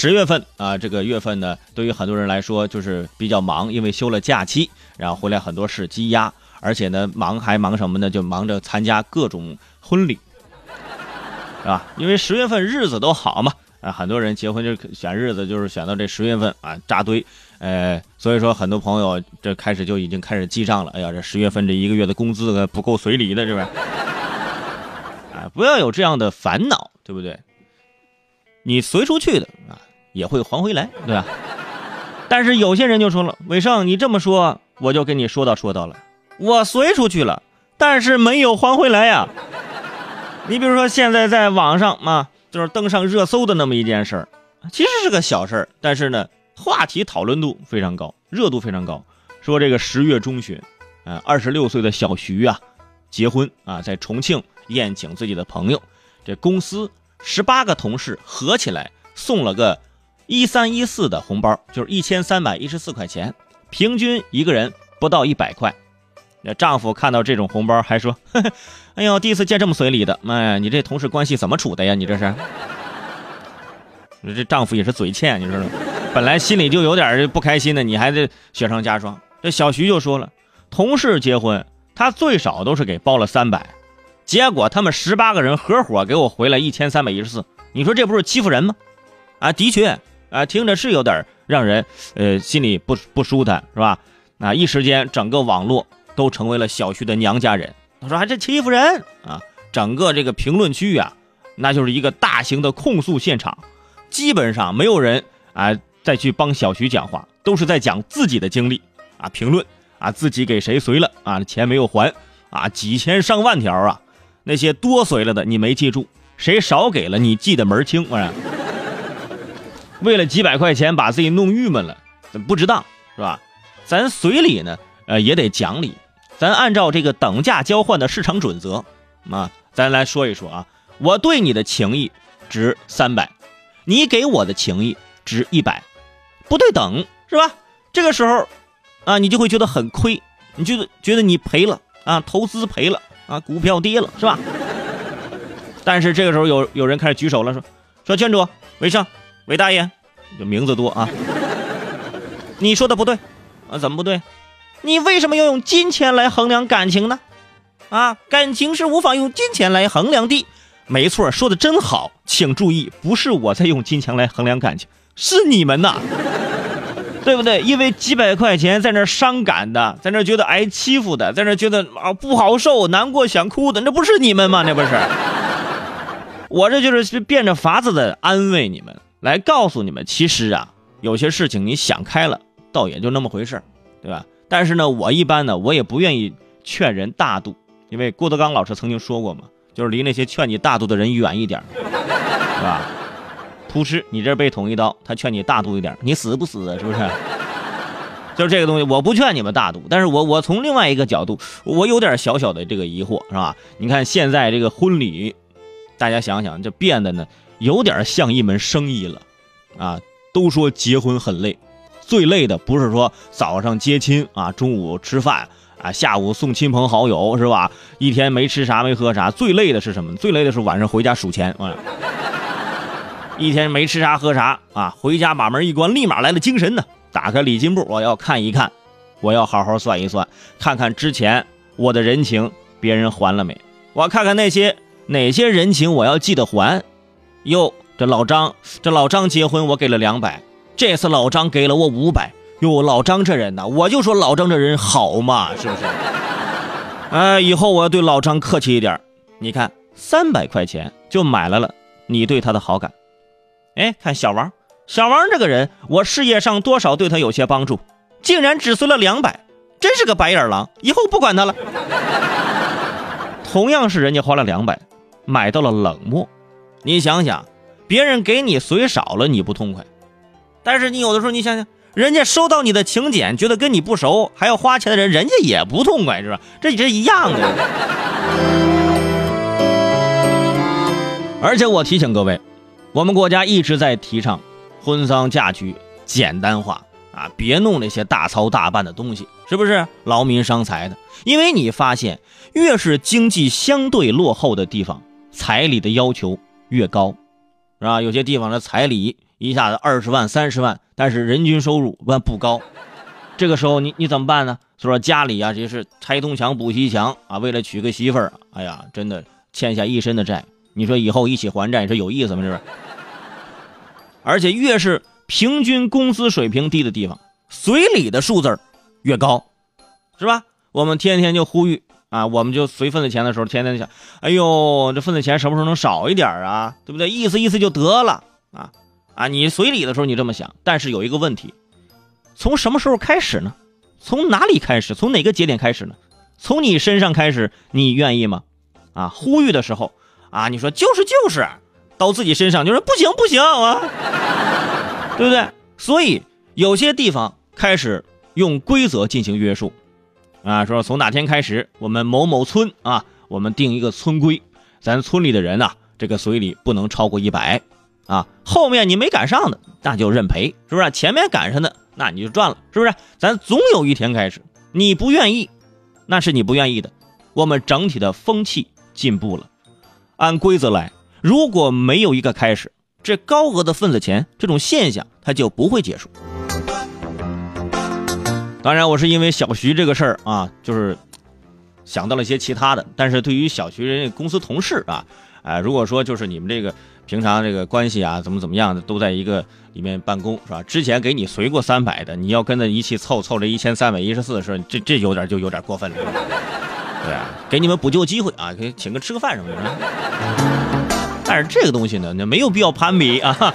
十月份啊，这个月份呢，对于很多人来说就是比较忙，因为休了假期，然后回来很多事积压，而且呢，忙还忙什么呢？就忙着参加各种婚礼，是吧？因为十月份日子都好嘛，啊，很多人结婚就选日子，就是选到这十月份啊，扎堆，呃，所以说很多朋友这开始就已经开始记账了。哎呀，这十月份这一个月的工资不够随礼的，是不是？不要有这样的烦恼，对不对？你随出去的啊，也会还回来，对吧？但是有些人就说了，伟盛，你这么说，我就跟你说道说道了。我随出去了，但是没有还回来呀。你比如说，现在在网上嘛，就是登上热搜的那么一件事儿，其实是个小事儿，但是呢，话题讨论度非常高，热度非常高。说这个十月中旬，啊，二十六岁的小徐啊，结婚啊，在重庆宴请自己的朋友，这公司。十八个同事合起来送了个一三一四的红包，就是一千三百一十四块钱，平均一个人不到一百块。那丈夫看到这种红包还说：“ 哎呦，第一次见这么随礼的，妈呀，你这同事关系怎么处的呀？你这是？”这丈夫也是嘴欠，你知道吗？本来心里就有点不开心的，你还得雪上加霜。这小徐就说了：“同事结婚，他最少都是给包了三百。”结果他们十八个人合伙给我回来一千三百一十四，你说这不是欺负人吗？啊，的确，啊，听着是有点让人呃心里不不舒坦，是吧？啊，一时间整个网络都成为了小徐的娘家人。他说还这欺负人啊！整个这个评论区啊，那就是一个大型的控诉现场，基本上没有人啊再去帮小徐讲话，都是在讲自己的经历啊，评论啊自己给谁随了啊，钱没有还啊，几千上万条啊。那些多随了的你没记住，谁少给了你记得门清。我为了几百块钱把自己弄郁闷了，不值当是吧？咱随礼呢，呃也得讲理，咱按照这个等价交换的市场准则啊，咱来说一说啊，我对你的情谊值三百，你给我的情谊值一百，不对等是吧？这个时候啊，你就会觉得很亏，你觉得觉得你赔了啊，投资赔了。啊，股票跌了是吧？但是这个时候有有人开始举手了，说说圈主、伟盛、韦大爷，这名字多啊。你说的不对啊，怎么不对？你为什么要用金钱来衡量感情呢？啊，感情是无法用金钱来衡量的。没错，说的真好，请注意，不是我在用金钱来衡量感情，是你们呐。对不对？因为几百块钱在那伤感的，在那觉得挨欺负的，在那觉得啊不好受、难过、想哭的，那不是你们吗？那不是。我这就是变着法子的安慰你们，来告诉你们，其实啊，有些事情你想开了，倒也就那么回事对吧？但是呢，我一般呢，我也不愿意劝人大度，因为郭德纲老师曾经说过嘛，就是离那些劝你大度的人远一点，是吧？噗嗤，你这被捅一刀，他劝你大度一点，你死不死？是不是？就是这个东西，我不劝你们大度，但是我我从另外一个角度，我有点小小的这个疑惑，是吧？你看现在这个婚礼，大家想想，这变得呢有点像一门生意了，啊，都说结婚很累，最累的不是说早上接亲啊，中午吃饭啊，下午送亲朋好友，是吧？一天没吃啥没喝啥，最累的是什么？最累的是晚上回家数钱，啊。一天没吃啥喝啥啊，回家把门一关，立马来了精神呢。打开礼金簿，我要看一看，我要好好算一算，看看之前我的人情别人还了没？我看看那些哪些人情我要记得还。哟，这老张，这老张结婚我给了两百，这次老张给了我五百。哟，老张这人呐，我就说老张这人好嘛，是不是？哎，以后我要对老张客气一点。你看，三百块钱就买来了你对他的好感。哎，看小王，小王这个人，我事业上多少对他有些帮助，竟然只随了两百，真是个白眼狼，以后不管他了。同样是人家花了两百，买到了冷漠，你想想，别人给你随少了你不痛快，但是你有的时候你想想，人家收到你的请柬，觉得跟你不熟还要花钱的人，人家也不痛快，是吧？这这一样的。而且我提醒各位。我们国家一直在提倡婚丧嫁娶简单化啊，别弄那些大操大办的东西，是不是劳民伤财的？因为你发现，越是经济相对落后的地方，彩礼的要求越高，是吧？有些地方的彩礼一下子二十万、三十万，但是人均收入万不高。这个时候你你怎么办呢？所以说家里啊，这是拆东墙补西墙啊，为了娶个媳妇儿，哎呀，真的欠下一身的债。你说以后一起还债，这有意思吗？这是。而且越是平均工资水平低的地方，随礼的数字越高，是吧？我们天天就呼吁啊，我们就随份子钱的时候，天天想，哎呦，这份子钱什么时候能少一点啊？对不对？意思意思就得了啊啊！你随礼的时候你这么想，但是有一个问题。从什么时候开始呢？从哪里开始？从哪个节点开始呢？从你身上开始，你愿意吗？啊，呼吁的时候啊，你说就是就是，到自己身上就说不行不行啊，对不对？所以有些地方开始用规则进行约束，啊，说从哪天开始，我们某某村啊，我们定一个村规，咱村里的人呐，这个随礼不能超过一百，啊，后面你没赶上的，那就认赔，是不是？前面赶上的。那你就赚了，是不是？咱总有一天开始，你不愿意，那是你不愿意的。我们整体的风气进步了，按规则来。如果没有一个开始，这高额的份子钱这种现象，它就不会结束。当然，我是因为小徐这个事儿啊，就是想到了一些其他的。但是对于小徐人家公司同事啊，啊，如果说就是你们这个。平常这个关系啊，怎么怎么样的，都在一个里面办公，是吧？之前给你随过三百的，你要跟着一起凑凑这一千三百一十四的事，这这有点就有点过分了。对啊，给你们补救机会啊，可以请个吃个饭什么的。但是这个东西呢，那没有必要攀比啊。